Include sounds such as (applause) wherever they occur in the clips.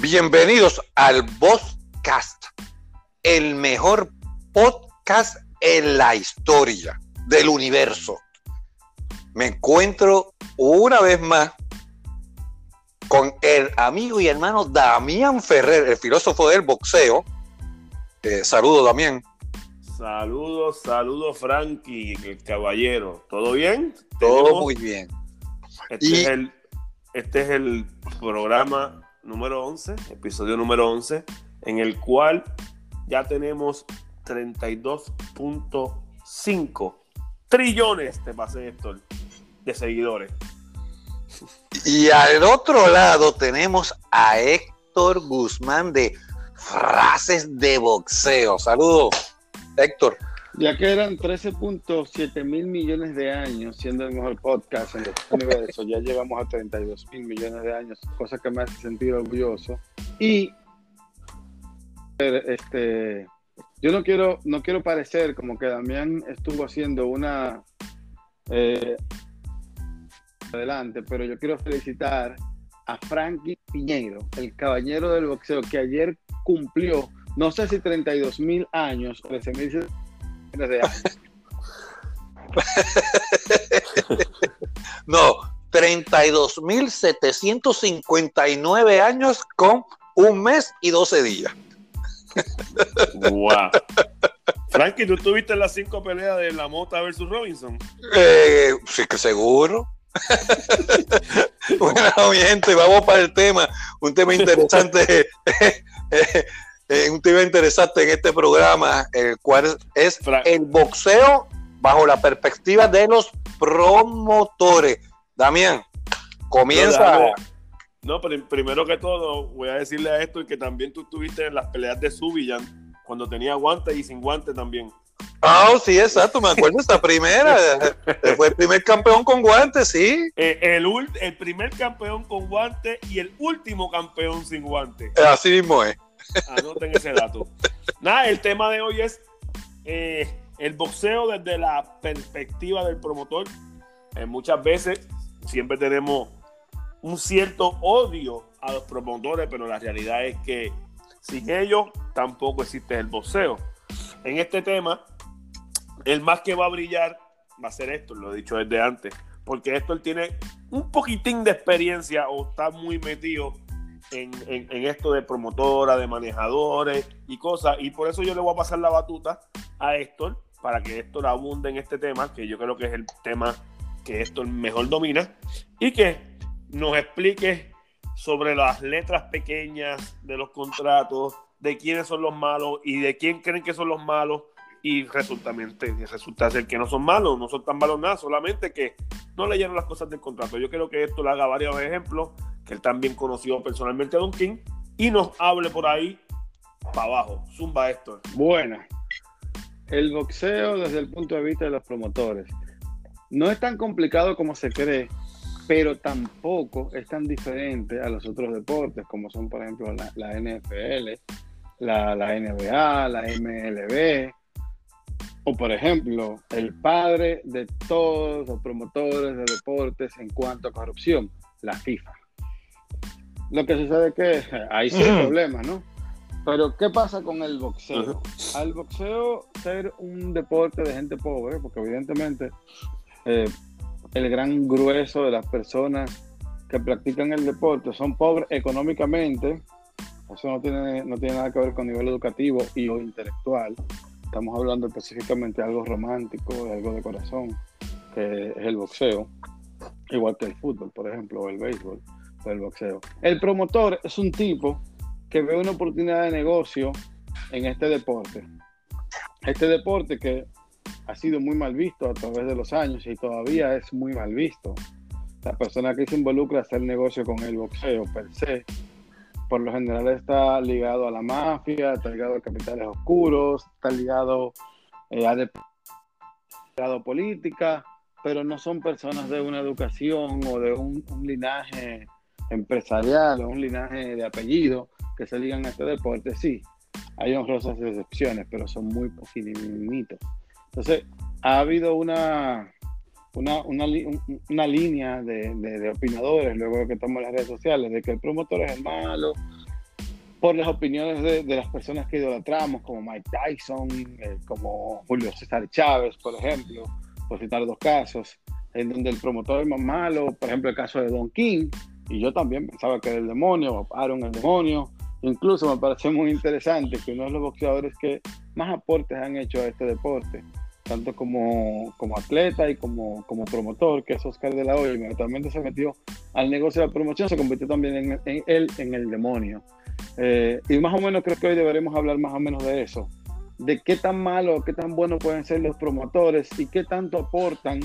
Bienvenidos al Podcast, el mejor podcast en la historia del universo. Me encuentro una vez más con el amigo y hermano Damián Ferrer, el filósofo del boxeo. Eh, saludos, Damián. Saludos, saludos, Frankie, el caballero. ¿Todo bien? Todo muy bien. Este, es el, este es el programa número 11, episodio número 11, en el cual ya tenemos 32.5 trillones, te pasé esto, de seguidores. Y al otro lado tenemos a Héctor Guzmán de Frases de Boxeo. Saludos, Héctor. Ya que eran 13.7 mil millones de años siendo el mejor podcast en el universo, ya llegamos a 32 mil millones de años, cosa que me hace sentir orgulloso. Y este, yo no quiero, no quiero parecer como que Damián estuvo haciendo una eh, adelante, pero yo quiero felicitar a Frankie Piñeiro, el caballero del boxeo, que ayer cumplió, no sé si 32 mil años, 13 mil de años. (laughs) no, 32.759 años con un mes y 12 días. wow. Frankie, ¿tú tuviste las cinco peleas de la Mota versus Robinson? Eh, sí, que seguro. (laughs) bueno, gente, vamos para el tema. Un tema interesante. (laughs) Eh, un tema interesante en este programa, el cual es el boxeo bajo la perspectiva de los promotores. Damián, comienza. No, pero primero que todo, voy a decirle a esto que también tú estuviste en las peleas de Subillan, cuando tenía guante y sin guante también. Ah, sí, exacto, me acuerdo esta primera. (laughs) Fue el primer campeón con guante, sí. Eh, el, el primer campeón con guante y el último campeón sin guante. Así mismo es. Anoten ese dato. Nada, el tema de hoy es eh, el boxeo desde la perspectiva del promotor. Eh, muchas veces siempre tenemos un cierto odio a los promotores, pero la realidad es que sin ellos tampoco existe el boxeo. En este tema, el más que va a brillar va a ser esto, lo he dicho desde antes, porque esto él tiene un poquitín de experiencia o está muy metido en, esto de promotora, de manejadores y cosas. Y por eso yo le voy a pasar la batuta a Héctor para que Héctor abunde en este tema, que yo creo que es el tema que Héctor mejor domina, y que nos explique sobre las letras pequeñas de los contratos, de quiénes son los malos y de quién creen que son los malos y resulta, resulta ser que no son malos, no son tan malos nada, solamente que no leyeron las cosas del contrato. Yo creo que esto le haga varios ejemplos, que él también conoció personalmente a Don King, y nos hable por ahí para abajo. Zumba esto. Bueno, el boxeo desde el punto de vista de los promotores no es tan complicado como se cree, pero tampoco es tan diferente a los otros deportes, como son, por ejemplo, la, NFL, la NBA, la MLB o por ejemplo, el padre de todos los promotores de deportes en cuanto a corrupción, la FIFA. Lo que sucede es que (laughs) ahí sí hay problemas, ¿no? Pero ¿qué pasa con el boxeo? Al boxeo ser un deporte de gente pobre, porque evidentemente eh, el gran grueso de las personas que practican el deporte son pobres económicamente, eso no tiene, no tiene nada que ver con nivel educativo y o intelectual, Estamos hablando específicamente de algo romántico, de algo de corazón, que es el boxeo, igual que el fútbol, por ejemplo, o el béisbol, o el boxeo. El promotor es un tipo que ve una oportunidad de negocio en este deporte. Este deporte que ha sido muy mal visto a través de los años y todavía es muy mal visto. La persona que se involucra a hacer negocio con el boxeo per se por lo general está ligado a la mafia, está ligado a capitales oscuros, está ligado eh, a, a política, pero no son personas de una educación o de un, linaje empresarial o un linaje de apellido que se ligan a este deporte. Sí, hay honrosas excepciones, pero son muy poquititos. Entonces, ha habido una, una, una, una línea de, de, opinadores luego de que toman las redes sociales de que el promotor es malo, por las opiniones de, de las personas que idolatramos, como Mike Tyson, eh, como Julio César Chávez, por ejemplo, por citar dos casos, en donde el promotor es más malo, por ejemplo, el caso de Don King, y yo también pensaba que era el demonio, Aaron el demonio. Incluso me pareció muy interesante que uno de los boxeadores que más aportes han hecho a este deporte, tanto como, como atleta y como, como promotor, que es Oscar de la Hoya, inmediatamente se metió al negocio de la promoción, se convirtió también en, en él en el demonio. Eh, y más o menos creo que hoy deberemos hablar más o menos de eso, de qué tan malo, qué tan bueno pueden ser los promotores y qué tanto aportan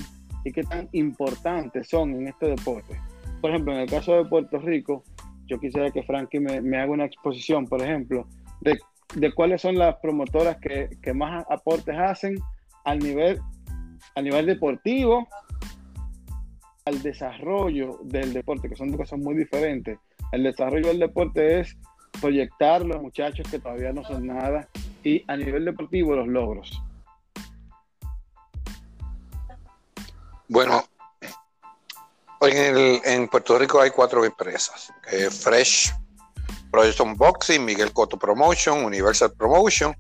y qué tan importantes son en este deporte. Por ejemplo, en el caso de Puerto Rico, yo quisiera que Frankie me, me haga una exposición, por ejemplo, de, de cuáles son las promotoras que, que, más aportes hacen al nivel, a nivel deportivo, al desarrollo del deporte, que son dos cosas muy diferentes. El desarrollo del deporte es proyectar los muchachos que todavía no son nada y a nivel deportivo los logros. Bueno, en, el, en Puerto Rico hay cuatro empresas. Eh, Fresh, Project Boxing, Miguel Cotto Promotion, Universal Promotion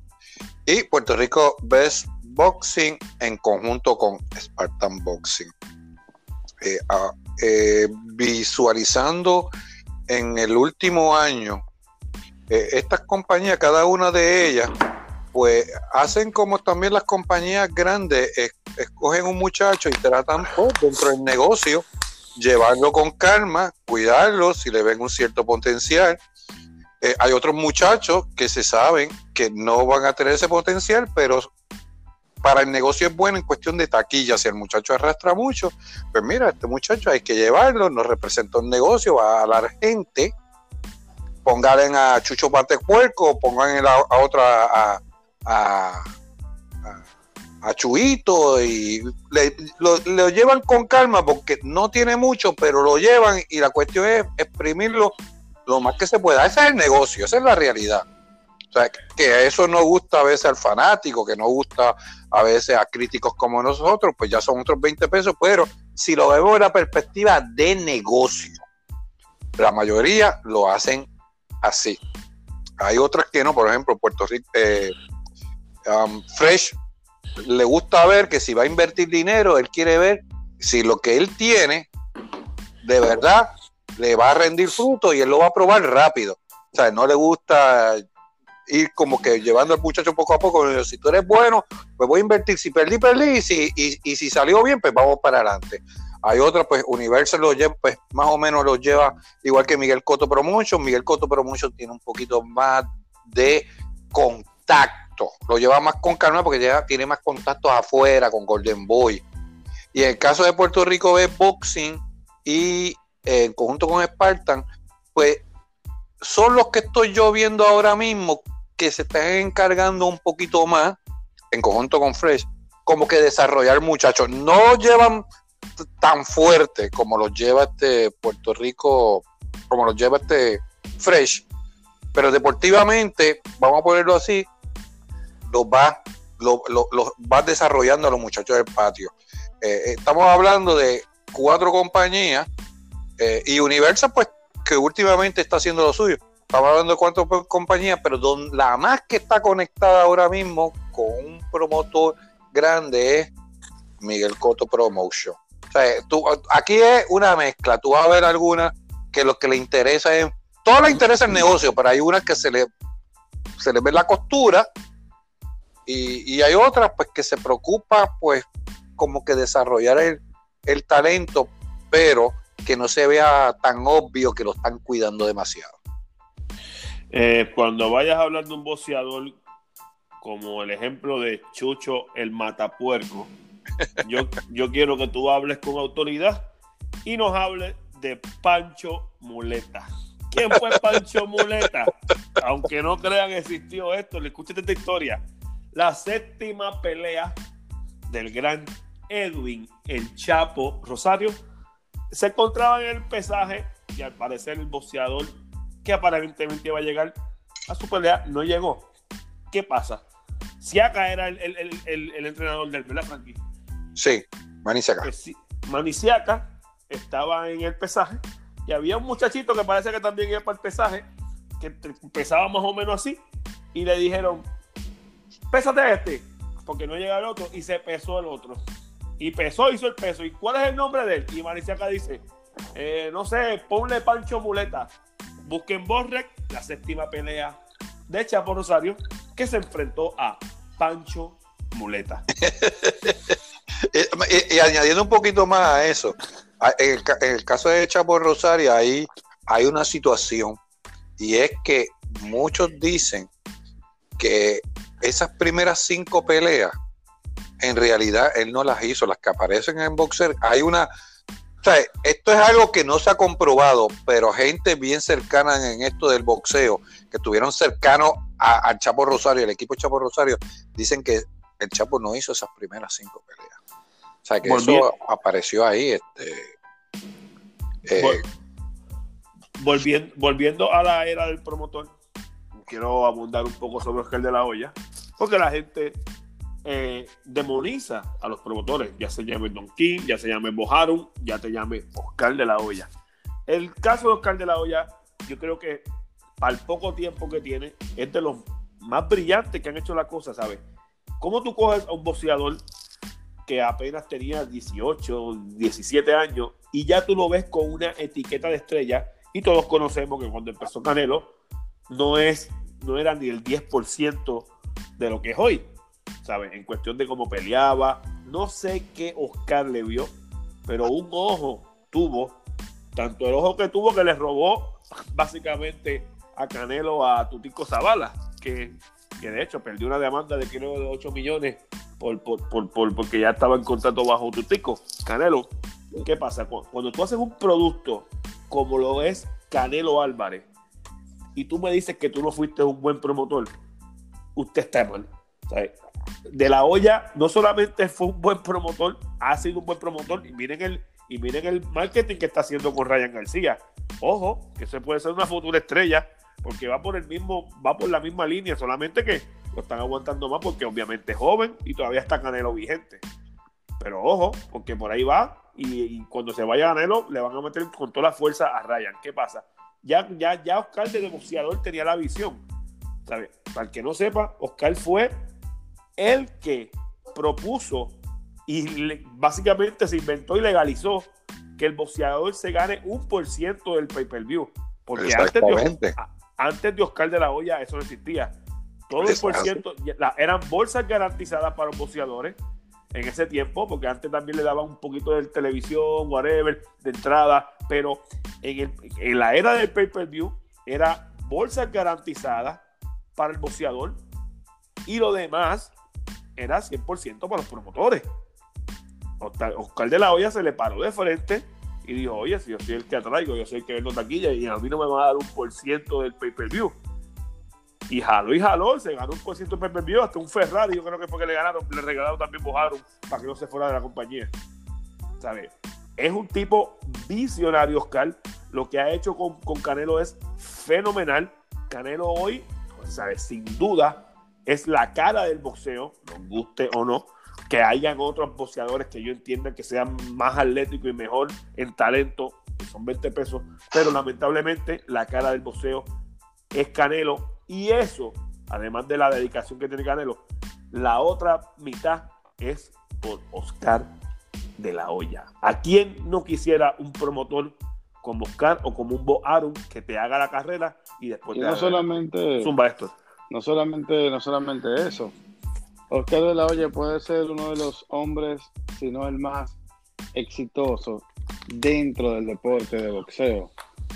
y Puerto Rico Best Boxing en conjunto con Spartan Boxing. Eh, eh, visualizando en el último año eh, estas compañías, cada una de ellas, pues hacen como también las compañías grandes, escogen un muchacho y tratan dentro del negocio, llevarlo con calma, cuidarlo si le ven un cierto potencial. Hay otros muchachos que se saben que no van a tener ese potencial, pero para el negocio es bueno en cuestión de taquilla. Si el muchacho arrastra mucho, pues mira, este muchacho hay que llevarlo, nos representa un negocio, va a la gente pongan a Chucho Pate Puerco, pongan a, a otra a, a, a, Chuito y lo, lo, llevan con calma porque no tiene mucho, pero lo llevan y la cuestión es exprimirlo lo más que se pueda. Ese es el negocio, esa es la realidad. O sea, que eso no gusta a veces al fanático, que no gusta a veces a críticos como nosotros, pues ya son otros 20 pesos, pero si lo vemos en la perspectiva de negocio, la mayoría lo hacen así. Hay otras que no, por ejemplo, Puerto Rico, eh, um, Fresh le gusta ver que si va a invertir dinero, él quiere ver si lo que él tiene de verdad le va a rendir fruto y él lo va a probar rápido. O sea, no le gusta ir como que llevando al muchacho poco a poco. Si tú eres bueno, pues voy a invertir. Si perdí, perdí. Y si, y, y si salió bien, pues vamos para adelante. Hay otra, pues Universal lo lleva, pues más o menos lo lleva igual que Miguel Coto Promotion. Miguel Coto Promotion tiene un poquito más de contacto. Lo lleva más con calma porque ya tiene más contactos afuera con Golden Boy. Y en el caso de Puerto Rico ve Boxing y eh, conjunto con Spartan, pues son los que estoy yo viendo ahora mismo que se están encargando un poquito más, en conjunto con Fresh, como que desarrollar muchachos. No llevan tan fuerte como los lleva este Puerto Rico, como los lleva este Fresh, pero deportivamente, vamos a ponerlo así, los va, lo, lo, lo va desarrollando a los muchachos del patio. Eh, estamos hablando de cuatro compañías eh, y Universal, pues, que últimamente está haciendo lo suyo. Estamos hablando de cuatro compañías, pero don, la más que está conectada ahora mismo con un promotor grande es Miguel Coto Promotion sea, tú, aquí es una mezcla. Tú vas a ver algunas que lo que le interesa es. Todo le interesa el negocio, pero hay unas que se le, se le ve la costura y, y hay otras pues que se preocupa pues como que desarrollar el, el talento, pero que no se vea tan obvio que lo están cuidando demasiado. Eh, cuando vayas a hablar de un boxeador como el ejemplo de Chucho el Matapuerco, (laughs) yo, yo quiero que tú hables con autoridad y nos hables de Pancho Muleta. ¿Quién fue Pancho Muleta? Aunque no crean, existió esto. Le escuché esta historia. La séptima pelea del gran Edwin El Chapo Rosario se encontraba en el pesaje y al parecer el boxeador que aparentemente iba a llegar a su pelea no llegó. ¿Qué pasa? Siaka era el, el, el, el entrenador del, ¿verdad, Frankie? Sí, Maniciaca. Pues Maniciaca estaba en el pesaje y había un muchachito que parece que también iba para el pesaje, que pesaba más o menos así, y le dijeron, pésate este, porque no llega el otro, y se pesó el otro. Y pesó, hizo el peso. ¿Y cuál es el nombre de él? Y Mariciaca dice, eh, no sé, ponle Pancho Muleta. Busquen Borrek, la séptima pelea de Chapo Rosario, que se enfrentó a Pancho Muleta. (laughs) y, añadiendo un poquito más a eso, en el, caso de Chapo Rosario, ahí hay una situación, y es que muchos dicen que esas primeras cinco peleas, en realidad él no las hizo, las que aparecen en Boxer, hay una esto es algo que no se ha comprobado, pero gente bien cercana en esto del boxeo, que estuvieron cercanos al Chapo Rosario, el equipo Chapo Rosario, dicen que el Chapo no hizo esas primeras cinco peleas. O sea, que eso apareció ahí. Este, eh, volviendo, volviendo a la era del promotor, quiero abundar un poco sobre Oscar de la Hoya, porque la gente eh, demoniza a los promotores, ya se llame Don King, ya se llame Bojarum, ya te llame Oscar de la Hoya. El caso de Oscar de la Hoya, yo creo que al poco tiempo que tiene, es de los más brillantes que han hecho la cosa, ¿sabes? ¿Cómo tú coges a un boxeador que apenas tenía 18, 17 años y ya tú lo ves con una etiqueta de estrella y todos conocemos que cuando empezó Canelo no es no era ni el 10% de lo que es hoy. ¿Sabes? En cuestión de cómo peleaba. No sé qué Oscar le vio, pero un ojo tuvo, tanto el ojo que tuvo que le robó (laughs) básicamente a Canelo a Tutico Zavala, que, de hecho perdió una demanda de creo de 8 millones por, porque ya estaba en contrato bajo Tutico. Canelo, ¿qué pasa? Cuando tú haces un producto como lo es Canelo Álvarez y tú me dices que tú no fuiste un buen promotor, usted está mal. ¿sabes? De la olla no solamente fue un buen promotor, ha sido un buen promotor y miren el y miren el marketing que está haciendo con Ryan García. Ojo, que se puede ser una futura estrella porque va por el mismo va por la misma línea, solamente que lo están aguantando más porque obviamente es joven y todavía está Canelo vigente. Pero ojo, porque por ahí va y, cuando se vaya Canelo le van a meter con toda la fuerza a Ryan. ¿Qué pasa? Ya, ya, ya Oscar de negociador tenía la visión. ¿Sabe? Para el que no sepa, Oscar fue el que propuso y básicamente se inventó y legalizó que el boxeador se gane un por ciento del pay-per-view. Porque antes de, antes de Oscar de la Hoya eso no existía. Todo el por ciento eran bolsas garantizadas para los boxeadores en ese tiempo, porque antes también le daban un poquito de televisión, whatever, de entrada, pero en, en la era del pay-per-view era bolsas garantizadas para el boxeador y lo demás era 100% para los promotores. Oscar de la Hoya se le paró de frente y dijo, oye, si yo soy el que atraigo, yo soy el que vendo taquilla y a mí no me va a dar un por ciento del pay-per-view. Y jaló y jaló, se ganó un por ciento del pay-per-view, hasta un Ferrari, yo creo que fue que le ganaron, le regalaron también Bojaron para que no se fuera de la compañía. ¿Sabes? Es un tipo visionario, Oscar. Lo que ha hecho con, con Canelo es fenomenal. Canelo hoy, ¿sabes? Sin duda, es la cara del boxeo, nos guste o no, que hayan otros boxeadores que yo entienda que sean más atléticos y mejor en talento, que son 20 pesos, pero lamentablemente la cara del boxeo es Canelo y eso, además de la dedicación que tiene Canelo, la otra mitad es por Oscar de la Hoya. ¿A quién no quisiera un promotor como Oscar o como un Bo Aaron que te haga la carrera y después y no solamente zumba esto? No solamente, no solamente eso. Oscar de la Hoya puede ser uno de los hombres, si no el más exitoso dentro del deporte de boxeo,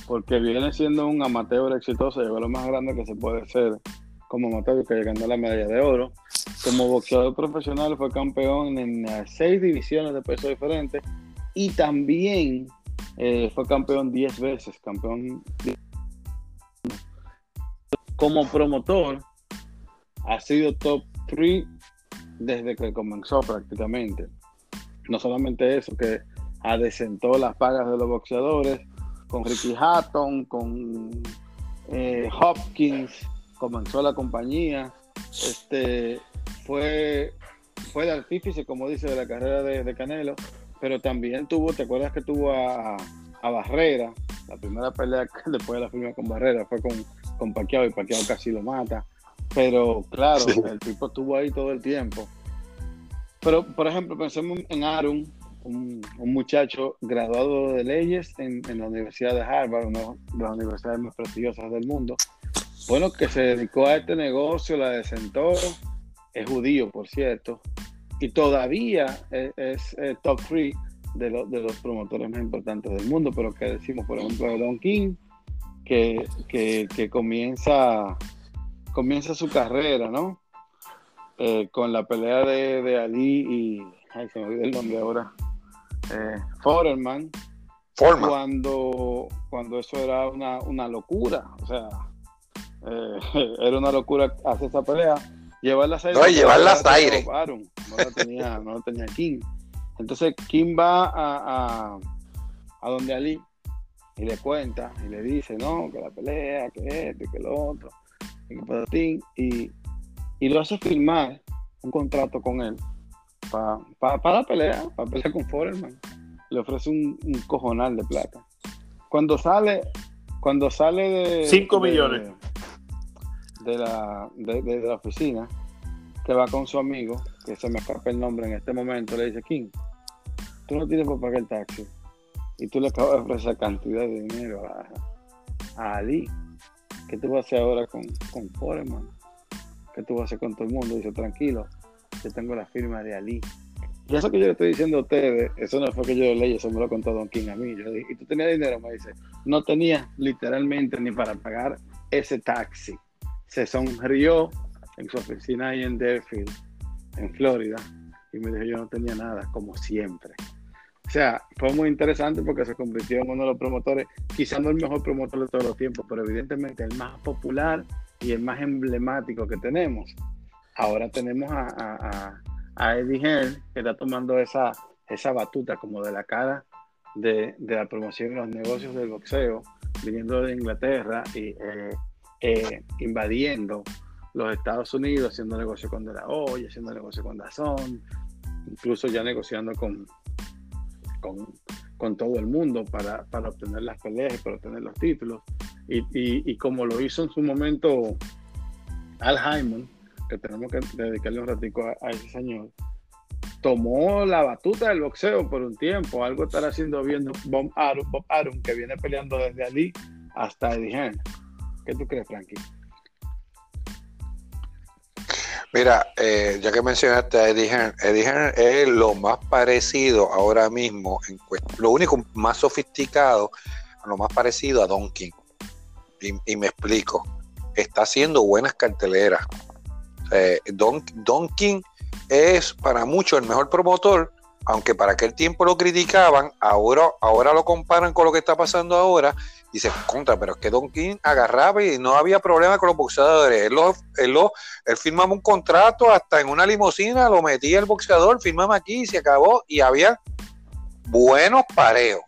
porque viene siendo un amateur exitoso, llegó lo más grande que se puede ser como amateur, que a la medalla de oro. Como boxeador profesional fue campeón en seis divisiones de peso diferentes y también eh, fue campeón diez veces, campeón como promotor, ha sido top 3 desde que comenzó prácticamente. No solamente eso, que adecentó las pagas de los boxeadores con Ricky Hatton, con eh, Hopkins, comenzó la compañía. Este, fue, fue el artífice, como dice, de la carrera de, Canelo, pero también tuvo, ¿te acuerdas que tuvo a, a Barrera? La primera pelea (laughs) después de la firma con Barrera fue con con Pacquiao y Pacquiao casi lo mata. Pero claro, el tipo estuvo ahí todo el tiempo. Pero, por ejemplo, pensemos en Aaron, un, muchacho graduado de leyes en, la Universidad de Harvard, una de las universidades más prestigiosas del mundo. Bueno, que se dedicó a este negocio, la desentó, es judío, por cierto, y todavía es, top 3 de, de, los promotores más importantes del mundo, pero que decimos, por ejemplo, de Don King, que, que, comienza, comienza su carrera, ¿no? Eh, con la pelea de, de Ali y, ay, se me olvidó el nombre ahora, eh, Foreman, cuando, cuando eso era una, locura, o sea, eh, (laughs) era una locura hacer esa pelea. Llevarlas aire. No, llevarlas aire. No la tenía, no tenía King. Entonces King va a, a, donde Ali y le cuenta y le dice, no, que la pelea, que esto que lo otro, y y, y lo hace firmar un contrato con él para la pelea, para pelear con Foreman. Le ofrece un, cojonal de plata. Cuando sale, cuando sale de. 5 millones. De, la, de, la oficina, que va con su amigo, que se me escapa el nombre en este momento, le dice: King, tú no tienes para pagar el taxi. Y tú le acabas de ofrecer cantidad de dinero a, Ali. ¿Qué tú vas a hacer ahora con, con Foreman? ¿Qué tú vas a hacer con todo el mundo? Dice: Tranquilo, yo tengo la firma de Ali. Y eso que yo le estoy diciendo a ustedes, eso no fue que yo leí, eso me lo contó Don King a mí. Yo dije, ¿y tú tenías dinero? Me dice, no tenía literalmente ni para pagar ese taxi. Se sonrió en su oficina ahí en Deerfield, en Florida, y me dijo, yo no tenía nada, como siempre. O sea, fue muy interesante porque se convirtió en uno de los promotores, quizás no el mejor promotor de todos los tiempos, pero evidentemente el más popular y el más emblemático que tenemos. Ahora tenemos a, Eddie Hearn, que está tomando esa, esa batuta como de la cara de, la promoción y los negocios del boxeo, viniendo de Inglaterra y eh, eh, invadiendo los Estados Unidos, haciendo negocio con De La Hoya, haciendo negocio con Dazón, incluso ya negociando con, con, todo el mundo para, obtener las peleas y para obtener los títulos. Y, y, como lo hizo en su momento Al Hyman, que tenemos que dedicarle un ratico a, ese señor, tomó la batuta del boxeo por un tiempo. Algo estará haciendo viendo Bob Arum, que viene peleando desde Ali hasta Eddie Hearn. ¿Qué tú crees, Frankie? Mira, eh, ya que mencionaste a Eddie Hearn, Eddie Hearn es lo más parecido ahora mismo, en lo único más sofisticado, lo más parecido a Don King. y me explico. Está haciendo buenas carteleras, eh, Don, King es para muchos el mejor promotor, aunque para aquel tiempo lo criticaban, ahora, ahora lo comparan con lo que está pasando ahora se contra, pero es que Don King agarraba y no había problema con los boxeadores. Él, lo, él, firmaba un contrato hasta en una limusina, lo metía el boxeador, firmaba aquí y se acabó y había buenos pareos.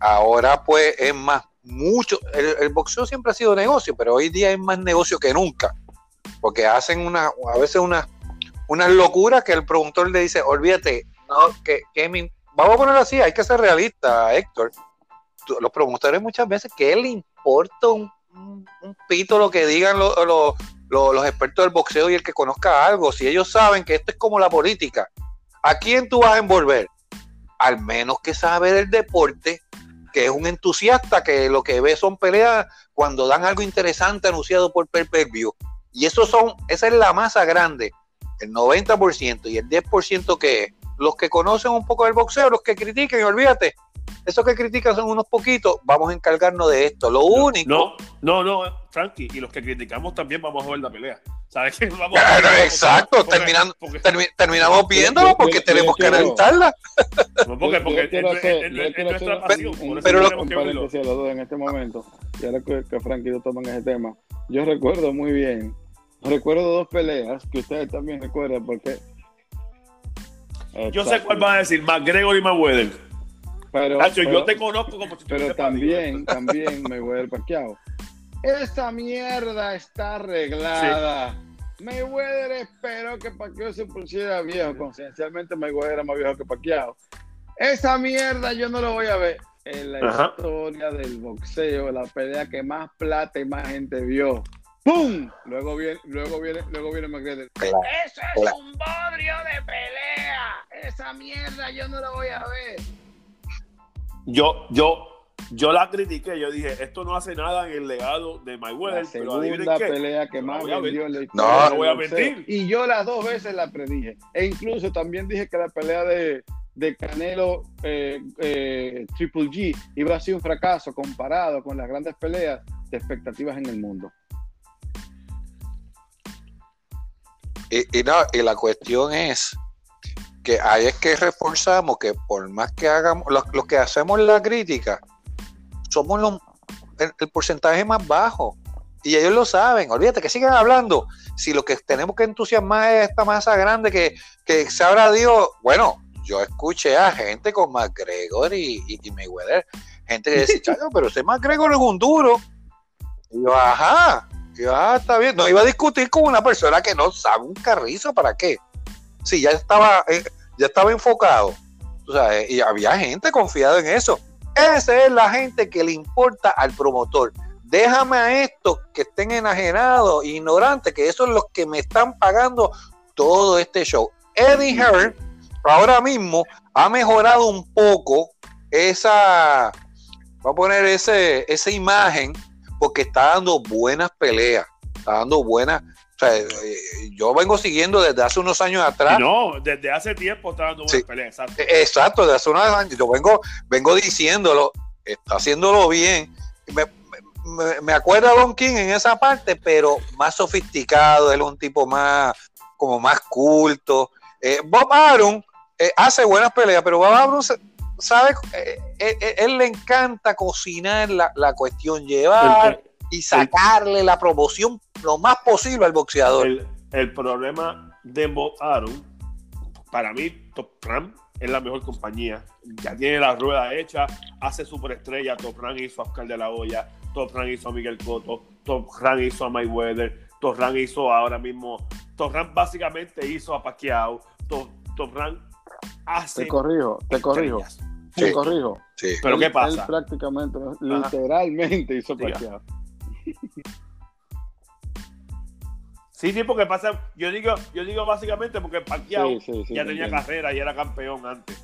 Ahora pues es más, mucho, el, boxeo siempre ha sido negocio, pero hoy día es más negocio que nunca porque hacen una, a veces una, unas locuras que el productor le dice, olvídate, no, que, vamos a ponerlo así, hay que ser realista, Héctor. Los promotores muchas veces, que le importa un, pito lo que digan los expertos del boxeo y el que conozca algo? Si ellos saben que esto es como la política, ¿a quién tú vas a envolver? Al menos que sabe del deporte, que es un entusiasta, que lo que ve son peleas cuando dan algo interesante anunciado por per, y eso son, esa es la masa grande, el 90% y el 10% que es. Los que conocen un poco del boxeo, los que critican, y olvídate, esos que critican son unos poquitos, vamos a encargarnos de esto. Lo único. No, no, no, Frankie, y los que criticamos también vamos a ver la pelea. ¿Sabes qué? (laughs) Vamos exacto, terminando, terminamos viéndolo porque tenemos que analizarla. (laughs) No, porque, porque es, nuestra pasión. Pero lo que los dos en este momento, y ahora que, que Frankie lo toman ese tema, yo recuerdo muy bien Recuerdo dos peleas que ustedes también recuerdan porque. Yo sé cuál va a decir, McGregor y Mayweather. Pero, yo te conozco como si Pero también, también Mayweather Pacquiao. Esa mierda está arreglada. Mayweather esperó que Pacquiao se pusiera viejo. Conciencialmente Mayweather era más viejo que Pacquiao. Esa mierda yo no lo voy a ver. en la Ajá. historia del boxeo, la pelea que más plata y más gente vio. ¡Pum! Luego viene, luego viene, luego viene McGregor. Claro, Eso es claro. un bodrio de pelea. Esa mierda yo no la voy a ver. Yo, yo, yo la critiqué. Yo dije, esto no hace nada en el legado de Mayweather. La segunda qué. pelea que No más voy a vendió en la No, historia. no del voy a mentir. Y yo las dos veces la predije. E incluso también dije que la pelea de, de Canelo eh, eh, Triple G iba a ser un fracaso comparado con las grandes peleas de expectativas en el mundo. Y, y no, y la cuestión es que ahí es que reforzamos que por más que hagamos, los, los que hacemos la crítica, somos los, el, el porcentaje más bajo. Y ellos lo saben, olvídate que sigan hablando. Si lo que tenemos que entusiasmar es esta masa grande que, que sabrá Dios, bueno, yo escuché a gente con McGregor y, y, y Mayweather, gente que decía, (laughs) "Chacho, pero ese McGregor es un duro. Y yo, ajá, y yo, ah, está bien. No iba a discutir con una persona que no sabe un carrizo, ¿para qué? Sí, ya estaba, eh, ya estaba enfocado. Tú sabes, y había gente confiada en eso. Esa es la gente que le importa al promotor. Déjame a estos que estén enajenados, ignorantes, que esos son los que me están pagando todo este show. Eddie Hearn ahora mismo ha mejorado un poco esa, va a poner ese, esa imagen porque está dando buenas peleas, está dando buenas. Sea, eh, yo vengo siguiendo desde hace unos años atrás. No, desde hace tiempo está dando buenas Sí. peleas. Exacto. Eh, Exacto, de hace unos años. Yo vengo, vengo diciéndolo, está haciéndolo bien. Me, me, me acuerdo a Don King en esa parte, pero más sofisticado, él es un tipo más, como más culto. Eh, Bob Arum eh, hace buenas peleas, pero Bob Arum se- sabe, eh, eh, eh, él le encanta cocinar la, la cuestión, llevar El- y sacarle la promoción lo más posible al boxeador. El, el problema de Bob Arum, para mí, Top Rank es la mejor compañía. Ya tiene la rueda hecha, hace superestrella. Top Rank hizo a Oscar de la Hoya, Top Rank hizo a Miguel Cotto, Top Rank hizo a Mayweather, Top Rank hizo ahora mismo. Top Rank básicamente hizo a Pacquiao. Top, Top Rank hace. Te corrijo, te corrijo, estrellas. te Sí. corrijo. Sí. Pero Él- ¿qué Él pasa? prácticamente, literalmente hizo Diga. Pacquiao. Sí, sí, porque pasa. Yo digo, yo digo básicamente porque Pacquiao Sí, sí, ya te tenía carrera y era campeón antes.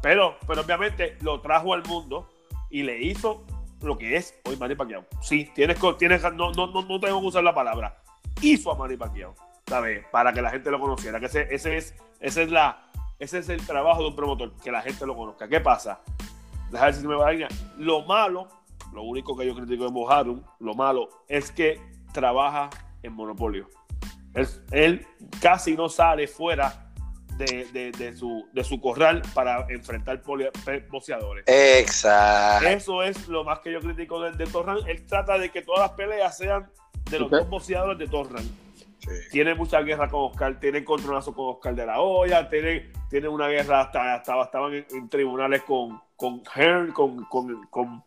Pero, pero obviamente lo trajo al mundo y le hizo lo que es hoy Manny Pacquiao. Sí, tienes, tienes no, no, no, no tengo que usar la palabra. Hizo a Manny Pacquiao, ¿sabes? Para que la gente lo conociera. Que ese, ese es, ese es la, ese es el trabajo de un promotor, que la gente lo conozca. ¿Qué pasa? Deja ver si me va la línea. Lo malo, lo único que yo critico de Moharum, lo malo es que trabaja en monopolio. Él, él casi no sale fuera de, de- de su, de su corral para enfrentar boxeadores. Exacto. Eso es lo más que yo critico de, de Torran. Él trata de que todas las peleas sean de los dos boxeadores de Torran. Sí. Tiene mucha guerra con Oscar, tiene encontronazo con Oscar de la Hoya, tiene, tiene una guerra, hasta, hasta estaban en, en tribunales con, con Hearn, con, con, con,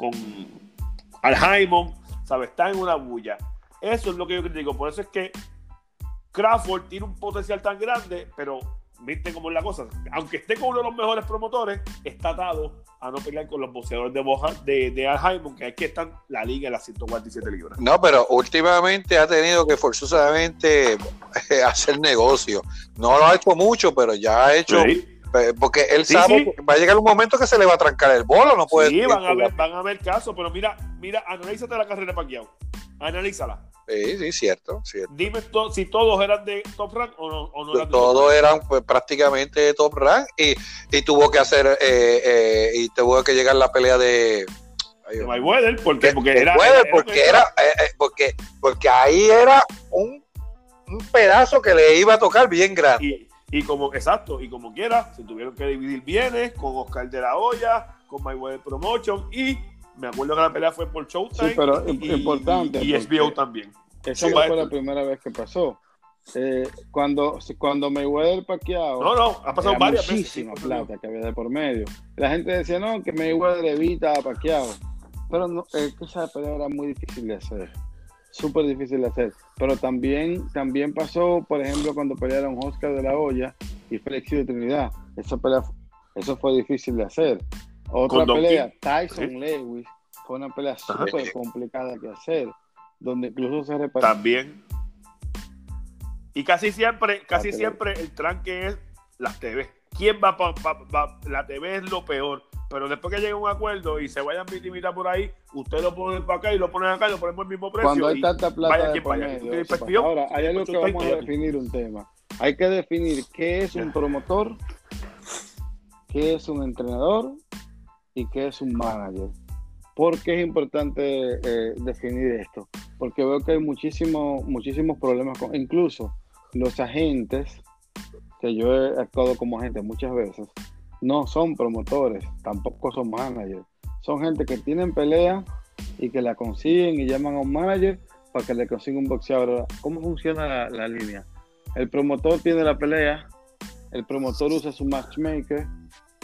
con Al Haymon, ¿sabes? Está en una bulla. Eso es lo que yo critico. Por eso es que Crawford tiene un potencial tan grande, pero viste cómo es la cosa. Aunque esté con uno de los mejores promotores, está atado a no pelear con los boxeadores de, Boja, de, de que es que están la liga en las 147 libras. No, pero últimamente ha tenido que forzosamente (laughs) eh, hacer negocio. No lo ha hecho mucho, pero ya ha hecho. Sí. Eh, Porque él Sí, sabe sí. va a llegar un momento que se le va a trancar el bolo, no puede. Sí, van a ver, van a ver casos, pero mira, mira, analízate la carrera de Pacquiao. Analízala. Sí, sí, cierto, cierto. Dime to- si todos eran de top rank o no, o no eran de top Todos eran pues, prácticamente top rank y, y tuvo que hacer eh, eh, y tuvo que llegar la pelea de. ay, de Mayweather, porque, de- porque de era, porque era eh, eh, porque porque ahí era un, un pedazo que le iba a tocar bien grande. y, y como, exacto, y como quiera, se tuvieron que dividir bienes con Oscar de la Hoya, con Mayweather Promotion y me acuerdo que la pelea fue por Showtime Sí, pero y, im- y- importante, y, y HBO también. Esa no fue la primera vez que pasó. Eh, cuando, cuando Mayweather Pacquiao No, no, ha pasado varias muchísima plata que había de por medio. La gente decía, no, que Mayweather evita a Pacquiao. Pero no, que esa pelea era muy difícil de hacer. Súper difícil de hacer. Pero también, también pasó, por ejemplo, cuando pelearon Oscar de la Hoya y Félix de Trinidad. Esa pelea, eso fue difícil de hacer. Otra pelea. Tyson Sí. Lewis, fue una pelea súper complicada que hacer, donde incluso se repartió. También. Y casi siempre, casi siempre el tranque es las TV. ¿Quién va para la TV es lo peor. Pero después que llegue a un acuerdo y se vayan vitimitas por ahí, usted lo pone para acá y lo ponen acá y lo ponemos al mismo precio. Cuando hay y tanta plata vaya de quien por vaya. hay algo que vamos a definir un tema. Hay que definir qué es un promotor, qué es un entrenador y qué es un manager. ¿Por qué es importante eh, definir esto? Porque veo que hay muchísimos muchísimos problemas con, incluso los agentes, que yo he actuado como agente muchas veces, no son promotores, tampoco son managers. Son gente que tienen pelea y que la consiguen y llaman a un manager para que le consiga un boxeador. ¿Cómo funciona la, línea? El promotor tiene la pelea, el promotor usa su matchmaker,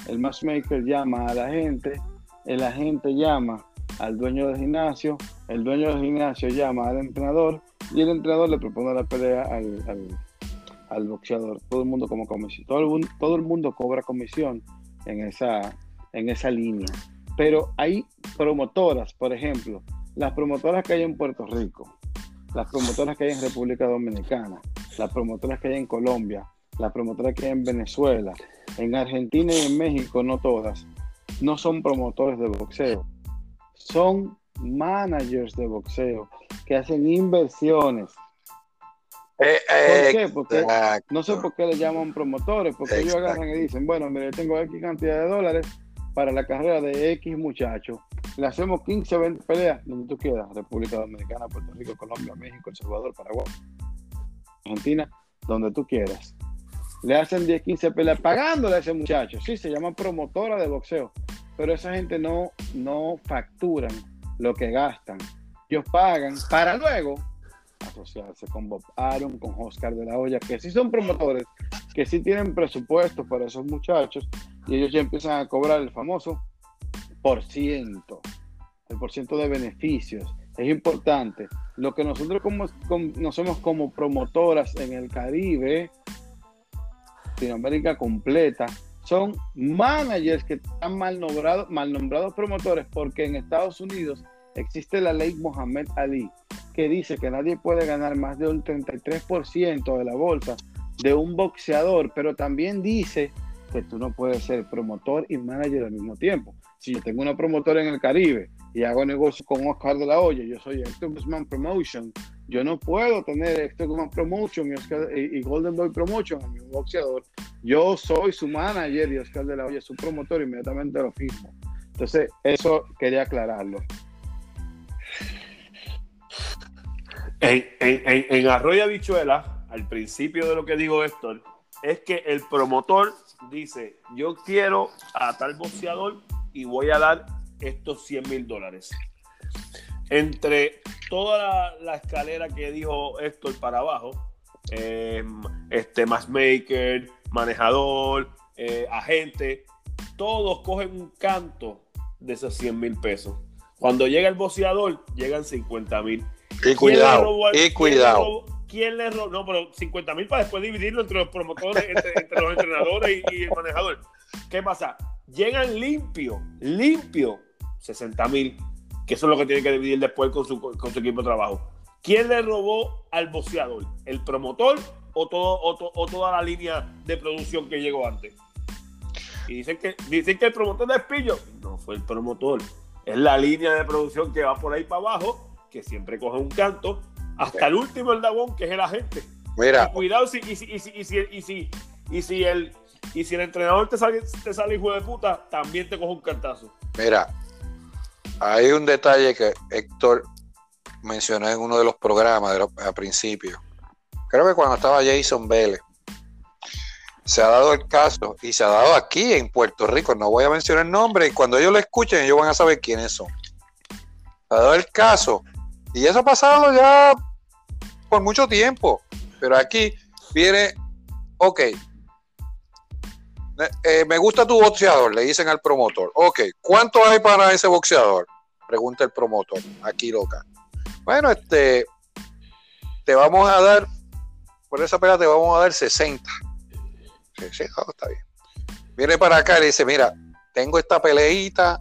el matchmaker llama a la gente, el agente llama al dueño del gimnasio, el dueño del gimnasio llama al entrenador y el entrenador le propone la pelea al- al boxeador. Todo el mundo como comisión, todo el, todo el mundo cobra comisión en esa, en esa línea. Pero hay promotoras, por ejemplo, las promotoras que hay en Puerto Rico, las promotoras que hay en República Dominicana, las promotoras que hay en Colombia, las promotoras que hay en Venezuela, en Argentina y en México, no todas, no son promotores de boxeo, son managers de boxeo que hacen inversiones. Eh, ¿Por eh, qué? Porque exacto. no sé por qué le llaman promotores, porque ellos agarran y dicen, bueno, mire, tengo X cantidad de dólares para la carrera de X muchacho. Le hacemos 15 o 20 peleas, donde tú quieras, República Dominicana, Puerto Rico, Colombia, México, El Salvador, Paraguay, Argentina, donde tú quieras. Le hacen 10, 15 peleas pagándole a ese muchacho. Sí, se llama promotora de boxeo, pero esa gente no, no facturan lo que gastan. Ellos pagan para luego asociarse con Bob Aaron, con Oscar de la Hoya, que sí son promotores, que sí tienen presupuestos para esos muchachos, y ellos ya empiezan a cobrar el famoso por ciento, el por ciento de beneficios. Es importante. Lo que nosotros como, conocemos como promotoras en el Caribe, Latinoamérica completa, son managers que están mal nombrados, mal nombrados promotores, porque en Estados Unidos existe la ley Mohamed Ali, que dice que nadie puede ganar más de un 33% de la bolsa de un boxeador, pero también dice que tú no puedes ser promotor y manager al mismo tiempo. Si yo tengo una promotora en el Caribe y hago negocio con Oscar de la Hoya, yo soy Héctor Guzmán Promotion, yo no puedo tener Héctor Guzmán Promotion y, y- Golden Boy Promotion al mismo boxeador. Yo soy su manager y Oscar de la Hoya es su promotor, inmediatamente lo firmo. Entonces, eso quería aclararlo. En, en, en, Arroyo Habichuela, al principio de lo que digo Héctor, es que el promotor dice, yo quiero a tal boxeador y voy a dar estos 100 mil dólares. Entre toda la, escalera que dijo Héctor para abajo, eh, este matchmaker, manejador, eh, agente, todos cogen un canto de esos 100 mil pesos. Cuando llega el boxeador, llegan 50 mil. Y ¿Quién le cuidado, y cuidado. ¿Quién le robó? No, pero 50 mil para después dividirlo entre los promotores, entre, entre los entrenadores y, y el manejador. ¿Qué pasa? Llegan limpio, limpio, 60 mil, que eso es lo que tiene que dividir después con su, con su equipo de trabajo. ¿Quién le robó al boxeador? ¿El promotor o, todo, o, to- o toda la línea de producción que llegó antes? Y dicen que, dicen que el promotor es pillo. No fue el promotor. Es la línea de producción que va por ahí para abajo, que siempre coge un canto, hasta el último eslabón, que es el agente. Mira, Y cuidado si, y si, y si, y si, y si, y si el, y si el entrenador te sale, te sale hijo de puta, también te coge un cantazo. mira, hay un detalle que Héctor mencionó en uno de los programas de los- al principio. Creo que cuando estaba Jason Vélez. Se ha dado el caso y se ha dado aquí en Puerto Rico. No voy a mencionar el nombre y cuando ellos lo escuchen, ellos van a saber quiénes son. Se ha dado el caso y eso ha pasado ya por mucho tiempo. Pero aquí viene, ok, eh, me gusta tu boxeador, le dicen al promotor. Ok, ¿cuánto hay para ese boxeador? Pregunta el promotor, aquí loca. Bueno, este, te vamos a dar, por esa pelea te vamos a dar 60. Sí, sí, ah, está bien. Viene para acá y dice, mira, tengo esta peleita,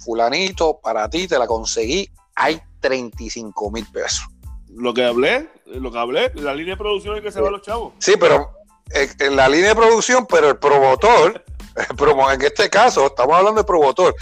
fulanito, para ti te la conseguí, hay 35 mil pesos. Lo que hablé, lo que hablé, la línea de producción es que se va a los chavos. Sí, pero en, en la línea de producción, pero el promotor, (laughs) el promo- en este caso, estamos hablando de promotor,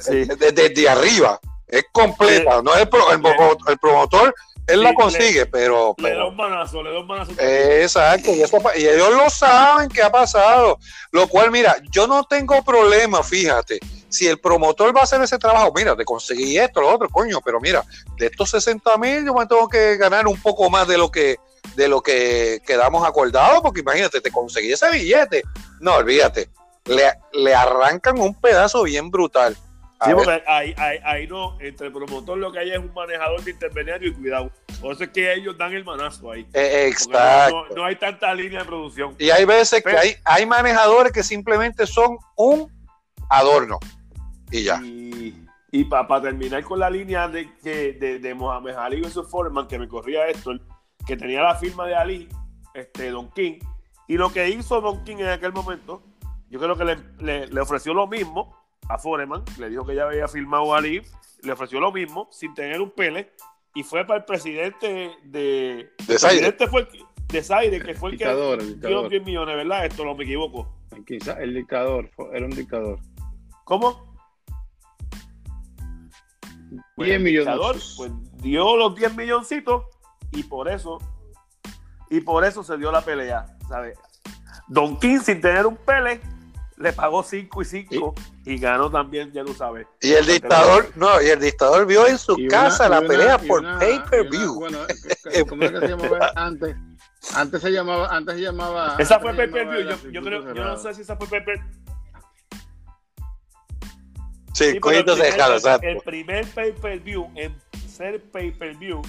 Sí. de- desde arriba, es completa, no es el, pro- el promo- el promotor, él la Sí, consigue, pero, Le da pero un manazo, le da un manazo. Eh, Exacto, y, eso y ellos lo saben que ha pasado. Lo cual, mira, yo no tengo problema, fíjate. Si el promotor va a hacer ese trabajo, mira, te conseguí esto, lo otro, coño, pero mira, de estos 60 mil yo me tengo que ganar un poco más de lo que de lo que quedamos acordados, porque imagínate, te conseguí ese billete. No, olvídate, le, le arrancan un pedazo bien brutal. Sí, porque ahí, ahí, ahí no, entre el promotor lo que hay es un manejador de intermediario y cuidado. Por eso es que ellos dan el manazo ahí. eh, exacto. No, no hay tanta línea de producción. Y hay veces que hay, hay manejadores que simplemente son un adorno. Y ya. Y, y para terminar con la línea de, que, de, de Mohamed Ali versus Foreman, que me corría Héctor, que tenía la firma de Ali, este, Don King, y lo que hizo Don King en aquel momento, yo creo que le, le- le ofreció lo mismo a Foreman, le dijo que ya había firmado a Ali, le ofreció lo mismo sin tener un pele, y fue para el presidente de... De el Zaire. presidente fue el que- de Zaire, que fue el Dictador, el que dio dictador. 10 millones, ¿verdad? Esto no me equivoco. Quizá el dictador, era un dictador. ¿Cómo? 10 el millones. dictador, pues dio los 10 milloncitos y por eso y por eso se dio la pelea, ¿sabes? Don King sin tener un pele le pagó 5 y 5 y ganó también, ya tú sabes. Y el dictador, no, y el dictador vio en su una- casa la una- pelea por una- pay per y una- view. Bueno, ¿cómo es que se llamaba (laughs) antes? Antes se llamaba, antes se llamaba. Esa fue se pay per llamaba view, el yo, yo creo, yo no sé si esa fue pay per Sí, Sí, el primer- exacto. El primer pay per view en ser pay per view,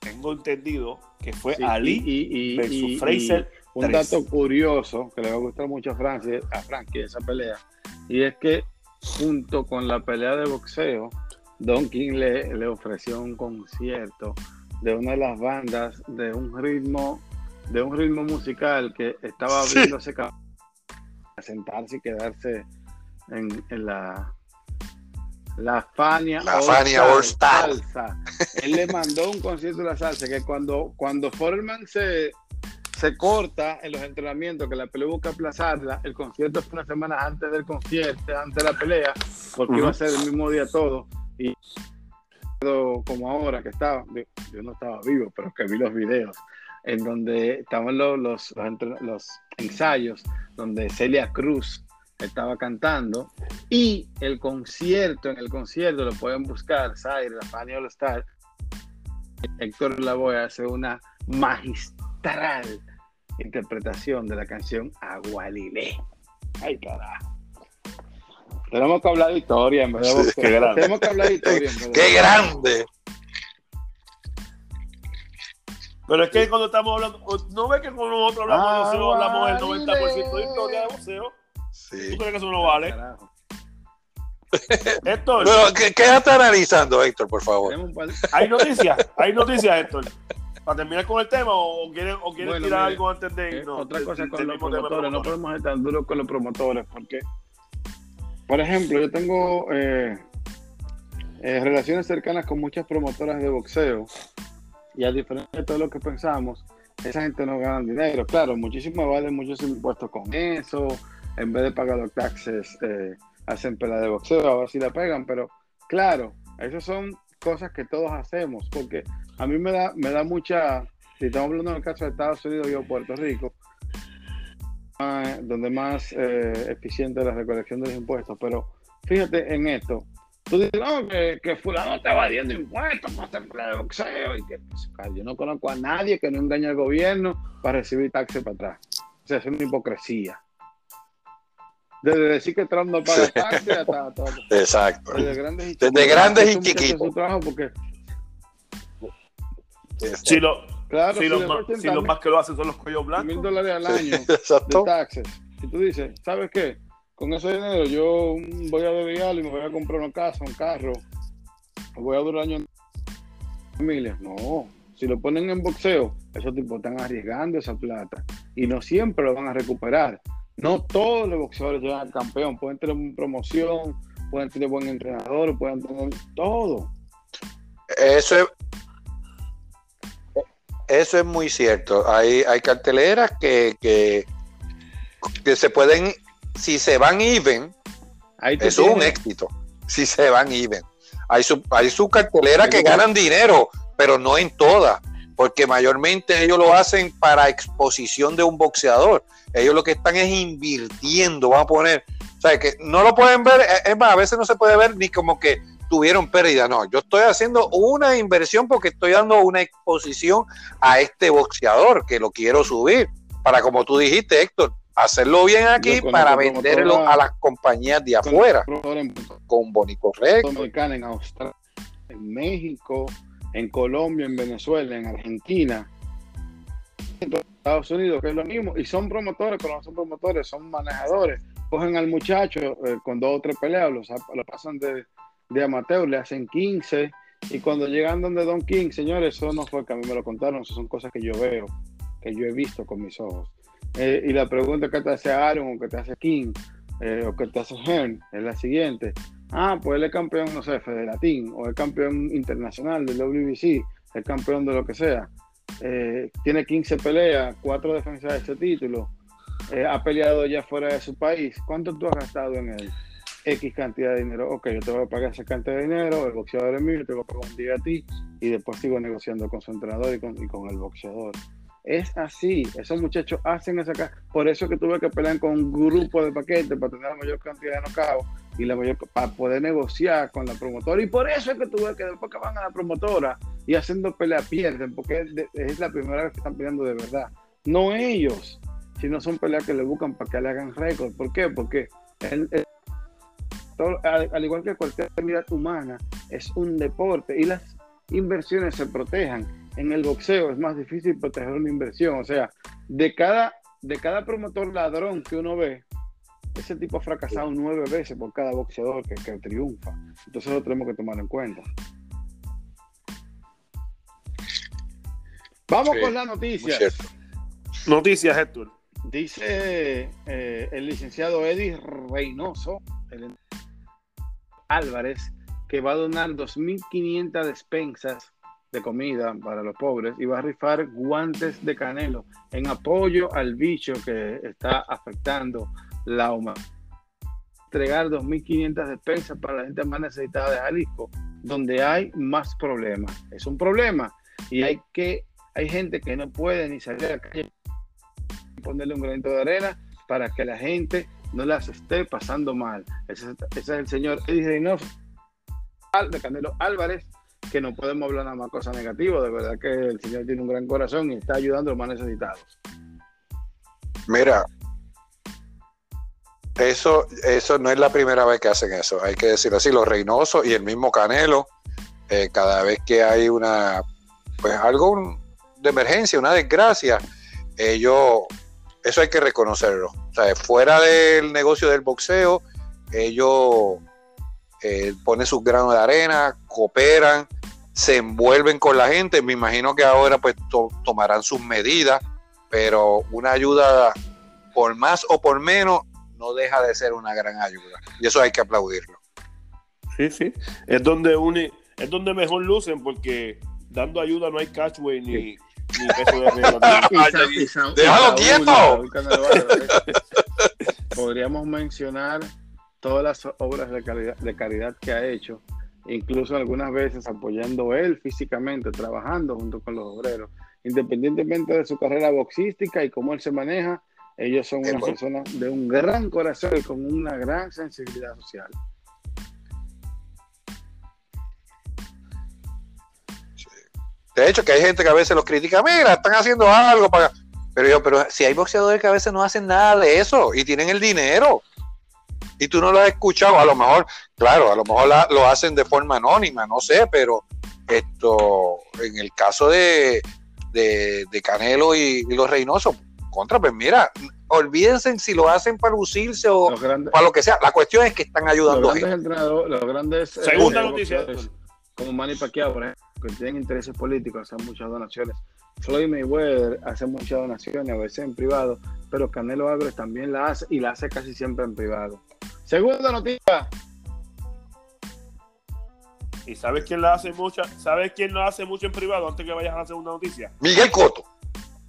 tengo entendido que fue Sí, Ali y, y- y- versus y- Fraser. Un tres. dato curioso que le va a gustar mucho a Frankie, a Frankie esa pelea, y es que junto con la pelea de boxeo, Don King le, le ofreció un concierto de una de las bandas de un ritmo, de un ritmo musical que estaba Sí. abriéndose ca- a sentarse y quedarse en, en la la Fania La Fania All Star. salsa. Él le mandó un concierto de la salsa que cuando cuando Foreman se se corta en los entrenamientos, que la pelea busca aplazarla, el concierto fue una semana antes del concierto, antes de la pelea, porque Ujú. iba a ser el mismo día todo. Y como ahora que estaba, yo- no estaba vivo, pero que vi los videos, en donde estaban los, los, los, los ensayos, donde Celia Cruz estaba cantando, y el concierto, en el concierto lo pueden buscar, Zaire, la Fanny All Star, Héctor Lavoe hace una magistral interpretación de la canción Agualilé. Ay, carajo. Tenemos que hablar de historia en Sí. boxeo. Qué grande. Tenemos que hablar de historia en (laughs) vez de ¡Qué grande! Pero es que cuando estamos hablando, no ves que cuando nosotros hablamos de boxeo, Ah, hablamos del vale. 90% de historia de boxeo. ¿Tú Sí. crees que eso no vale? Carajo. (laughs) Héctor, Pero, ¿qué, quédate analizando, Héctor, por favor. Hay noticias, hay noticias, Héctor. Para terminar con el tema, o quieren, o quieren Bueno, tirar mire, algo antes de Eh, irnos? otra cosa Del- con del los mismo tema de promotores, no podemos ser tan duros con los promotores porque, por ejemplo, yo tengo eh, eh, relaciones cercanas con muchas promotoras de boxeo y a diferencia de todo lo que pensamos, esa gente no gana dinero. Claro, muchísimo valen muchos impuestos con eso, en vez de pagar los taxes, eh, hacen pelea de boxeo, a ver si la pegan, pero claro, esas son cosas que todos hacemos, porque a mí me da, me da mucha, si estamos hablando en el caso de Estados Unidos y Puerto Rico, donde más eh, eficiente la recolección de los impuestos, pero fíjate en esto, tú dices, no, que, que fulano está evadiendo impuestos, no hacer de boxeo, y que, pues, yo no conozco a nadie que no engañe al gobierno para recibir taxes para atrás. O sea, es una hipocresía. Desde decir que Trump no paga Sí. taxes hasta, (laughs) hasta- Exacto. desde grandes y Desde chiquitos. grandes y chiquitos. su trabajo porque, Si, lo- claro, si si los, más, cuestan si los más que lo hacen son los cuellos mil blancos. dólares al año (laughs) de Exacto. taxes. Y tú dices, ¿sabes qué? Con ese dinero yo voy a dedicar y me voy a comprar una casa, un carro, voy a durar años en familia. No, si lo ponen en boxeo, esos tipos están arriesgando esa plata y no siempre lo van a recuperar. No todos los boxeadores llegan al campeón, pueden tener promoción, pueden tener buen entrenador, pueden tener todo. Eso es, eso es muy cierto. Hay, hay carteleras que, que, que se pueden, si se van even, es un éxito. Si se van even. Hay su, hay su cartelera que ganan dinero, pero no en todas, porque mayormente ellos lo hacen para exposición de un boxeador. Ellos lo que están es invirtiendo, vamos a poner, o sea, que no lo pueden ver, es más, a veces no se puede ver ni como que tuvieron pérdida, no, yo estoy haciendo una inversión porque estoy dando una exposición a este boxeador que lo quiero subir, para como tú dijiste, Héctor, hacerlo bien aquí para venderlo a las compañías de afuera, con Bonico Rex. En Australia, en México, en Colombia, en Venezuela, en Argentina, en Estados Unidos, que es lo mismo, y son promotores, pero no son promotores, son manejadores. Cogen al muchacho eh, con dos o tres peleas, lo, pasan de, de, amateur, le hacen 15, y cuando llegan donde Don King, señores, eso no fue que a mí me lo contaron, eso son cosas que yo veo, que yo he visto con mis ojos. Eh, y la pregunta que te hace Aaron o que te hace King eh, o que te hace Hearn es la siguiente. Ah, pues él es campeón, no sé, federatín, o es campeón internacional del WBC, es campeón de lo que sea. Eh, tiene 15 peleas, 4 defensas de ese título, eh, ha peleado ya fuera de su país. ¿Cuánto tú has gastado en él? X cantidad de dinero. Ok, yo te voy a pagar esa cantidad de dinero, el boxeador es mío, yo te voy a pagar un día a ti, y después sigo negociando con su entrenador y con, el boxeador. Es así, esos muchachos hacen esa Por eso que tuve que pelear con un grupo de paquetes para tener la mayor cantidad de nocaos y la mayor para poder negociar con la promotora. Y por eso es que tuve que después que van a la promotora y haciendo pelea pierden, porque es la primera vez que están peleando de verdad. No ellos, sino son peleas que le buscan para que le hagan récord. ¿Por qué? Porque al, igual que cualquier actividad humana, es un deporte y las inversiones se protejan en el boxeo es más difícil proteger una inversión. O sea, de cada, de cada promotor ladrón que uno ve, ese tipo ha fracasado nueve veces por cada boxeador que, triunfa. Entonces lo tenemos que tomar en cuenta. Vamos con la noticia. Noticias, Héctor. Dice eh, el licenciado Eddie Reynoso Álvarez que va a donar 2.500 despensas de comida para los pobres y va a rifar guantes de canelo en apoyo al bicho que está afectando la humanidad. Entregar 2.500 despensas para la gente más necesitada de Jalisco, donde hay más problemas. Es un problema y hay que hay gente que no puede ni salir a la calle ponerle un granito de arena para que la gente no las esté pasando mal. Ese, es el señor Eddie Reynoso de Canelo Álvarez, que no podemos hablar nada más cosas negativas. De verdad que el Señor tiene un gran corazón y está ayudando a los más necesitados. Mira, eso, eso no es la primera vez que hacen eso, hay que decirlo así. Los Reynosos y el mismo Canelo, eh, cada vez que hay una, pues algo de emergencia, una desgracia, ellos, eso hay que reconocerlo. O sea, fuera del negocio del boxeo, ellos eh, ponen sus granos de arena, cooperan, se envuelven con la gente. Me imagino que ahora pues tomarán sus medidas, pero una ayuda por más o por menos no deja de ser una gran ayuda. Y eso hay que aplaudirlo. Sí, sí. Es donde une, es donde mejor lucen porque dando ayuda no hay catchway ni, ni peso de regla. (laughs) ¡Déjalo quieto! (laughs) Podríamos mencionar todas las obras de caridad, de caridad que ha hecho incluso algunas veces apoyando él físicamente, trabajando junto con los obreros. Independientemente de su carrera boxística y cómo él se maneja, ellos son unas personas de un gran corazón y con una gran sensibilidad social. De hecho, que hay gente que a veces los critica, mira, están haciendo algo para... Pero yo, pero si hay boxeadores que a veces no hacen nada de eso y tienen el dinero y tú no lo has escuchado, a lo mejor, claro, a lo mejor lo hacen de forma anónima, no sé, pero esto, en el caso de, de, Canelo y, los Reynosos, contra, pues mira, olvídense si lo hacen para lucirse o para lo que sea. La cuestión es que están ayudando los grandes, los grandes Segunda noticia. Como Manny Pacquiao, por ejemplo que tienen intereses políticos, hacen muchas donaciones. Floyd Mayweather hace muchas donaciones, a veces en privado, pero Canelo Álvarez también la hace y la hace casi siempre en privado. Segunda noticia. ¿Y sabes quién la hace mucha? ¿Sabes quién lo hace mucho en privado antes que vayas a la segunda noticia? Miguel Coto.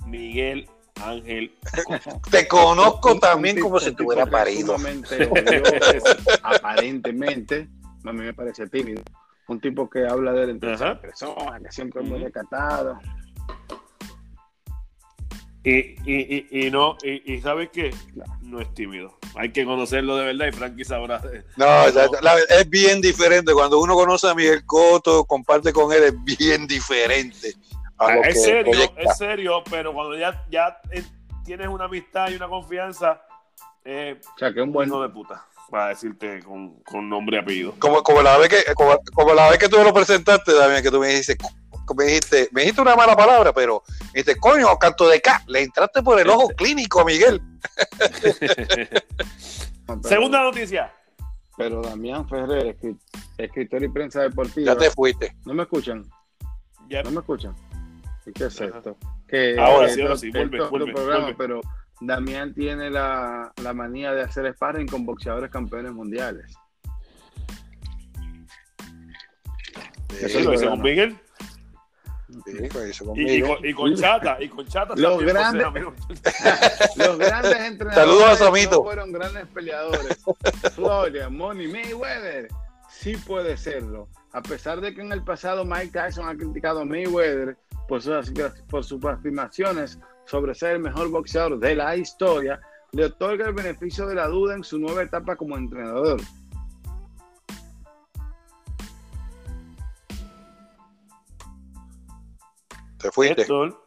Miguel Ángel. (laughs) Te conozco también un como si que es parido. aparentemente, a mí me parece tímido. Un tipo que habla de él en tercera persona, que siempre es muy recatado. Y, y, y, y no, y, y ¿sabes qué? No es tímido. Hay que conocerlo de verdad y Frankie sabrá. No, la- la- es bien diferente. Cuando uno conoce a Miguel Coto, comparte con él, es bien diferente. A lo que Ah, es serio, proyecta. es serio, pero cuando ya, ya eh, tienes una amistad y una confianza, eh, O sea, que es un buen. hijo de puta, para decirte con, con nombre y apellido. Como, como la vez que, como, como la vez que tú lo presentaste, Damián, que tú me dijiste, me dijiste, me dijiste una mala palabra, pero me dijiste, coño, canto de K, le entraste por el ojo clínico a Miguel. (laughs) pero- Segunda noticia. Pero Damián Ferrer, escri- escritor y prensa deportiva. Ya te fuiste. ¿No me escuchan? Ya, ¿No me escuchan? ¿Y qué es esto? Que, Ahora eh, sí, ahora sí, el vuelve, to- los vuelve, programas, vuelve. Pero Damián tiene la, la manía de hacer sparring con boxeadores campeones mundiales. eso lo hice con Miguel. Sí, con Y, y Miguel. con, y con Chata, y con Chata. Los también, grandes-. (laughs) (laughs) Los grandes entrenadores Saludos a Samito. no fueron grandes peleadores. Florida, Money Mayweather sí puede serlo. A pesar de que en el pasado Mike Tyson ha criticado a Mayweather por sus, por sus afirmaciones sobre ser el mejor boxeador de la historia, le otorga el beneficio de la duda en su nueva etapa como entrenador. Te fuiste. Héctor,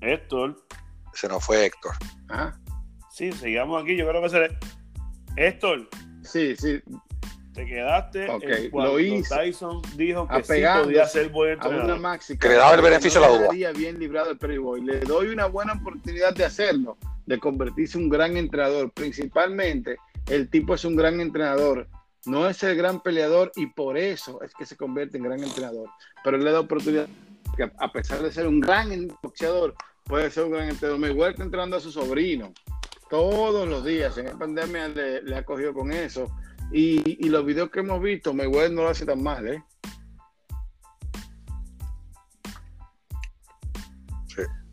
Héctor, Se nos fue Héctor. Ajá. sí, sigamos aquí. Yo creo que se le... Héctor, Sí, sí, te quedaste Ok, en lo hizo. Tyson dijo que sí podía ser buen a una entrenador. máxima Que le daba el beneficio no a la duda. bien librado el Playboy. Le doy una buena oportunidad de hacerlo, de convertirse en un gran entrenador. Principalmente, el tipo es un gran entrenador. No es el gran peleador y por eso es que se convierte en gran entrenador. Pero le da oportunidad que a pesar de ser un gran boxeador, puede ser un gran entrenador. Mayweather está entrenando a su sobrino todos los días. En la pandemia le, le ha cogido con eso. Y, y los videos que hemos visto, Mayweather no lo hace tan mal, ¿eh?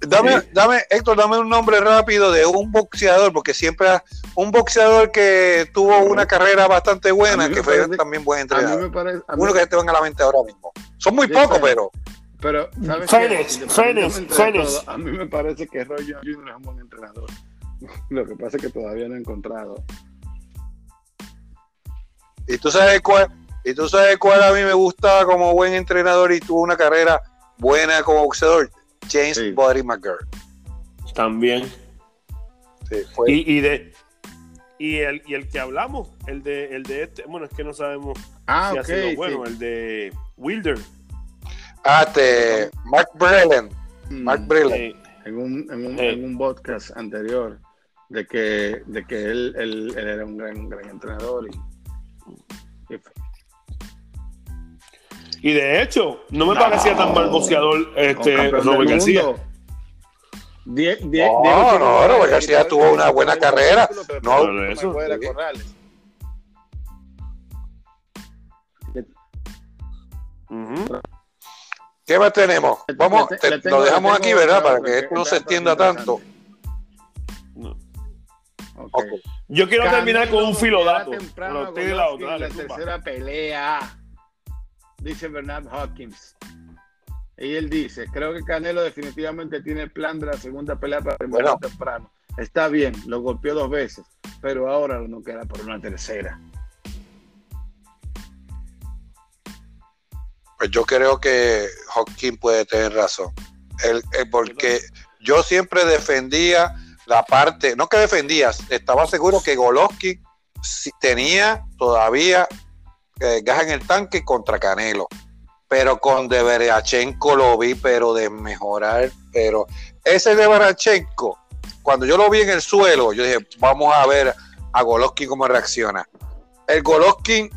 Dame, Sí. dame, Héctor, dame un nombre rápido de un boxeador, porque siempre un boxeador que tuvo una carrera bastante buena, que fue parece- también buen A mí entrenador. me parece. a mí- Uno que te venga a la mente ahora mismo. Son muy Sí, pocos, pero Pero, ¿sabes qué? De Fénix. todo, A mí me parece que Roy Jones Jr. es un buen entrenador. (laughs) Lo que pasa es que todavía no he encontrado. Y tú sabes cuál, y tú sabes cuál a mí me gustaba como buen entrenador y tuvo una carrera buena como boxeador, James Sí. Buddy McGirt. También. Sí, fue- Y, y de y el, y el que hablamos, el de, el de este, bueno, es que no sabemos Ah, si ok. ha sido sí. bueno, el de Wilder. ah, este, Mark Brellen, Mm, Mark Brellen. Eh, en, un, en, un, Eh. en un podcast anterior de que, de que él, él, él era un gran, un gran entrenador. Y, y- y de hecho, no me No. parecía tan mal boxeador con este Robert García. Die- die- No, Diego no, Chico Robert García tuvo una buena carrera. No, no, eso. ¿Qué más tenemos? Vamos, te- tengo- lo dejamos aquí, ¿verdad? Para que esto no se extienda tanto. No. Ok. Ok. Yo quiero terminar con un filodato. temprano usted la otra, dale, tercera pelea, dice Bernard Hawkins. Y él dice, creo que Canelo definitivamente tiene el plan de la segunda pelea para terminar Bueno. temprano. Está bien, lo golpeó dos veces, pero ahora no queda por una tercera. Pues yo creo que Hawking puede tener razón. Él- él- porque yo siempre defendía la parte, no que defendía, estaba seguro que Golovkin tenía todavía eh, gas en el tanque contra Canelo. Pero con Deverachenko lo vi, pero de mejorar. Pero ese Deverachenko, cuando yo lo vi en el suelo, yo dije, vamos a ver a Golovkin cómo reacciona. El Golovkin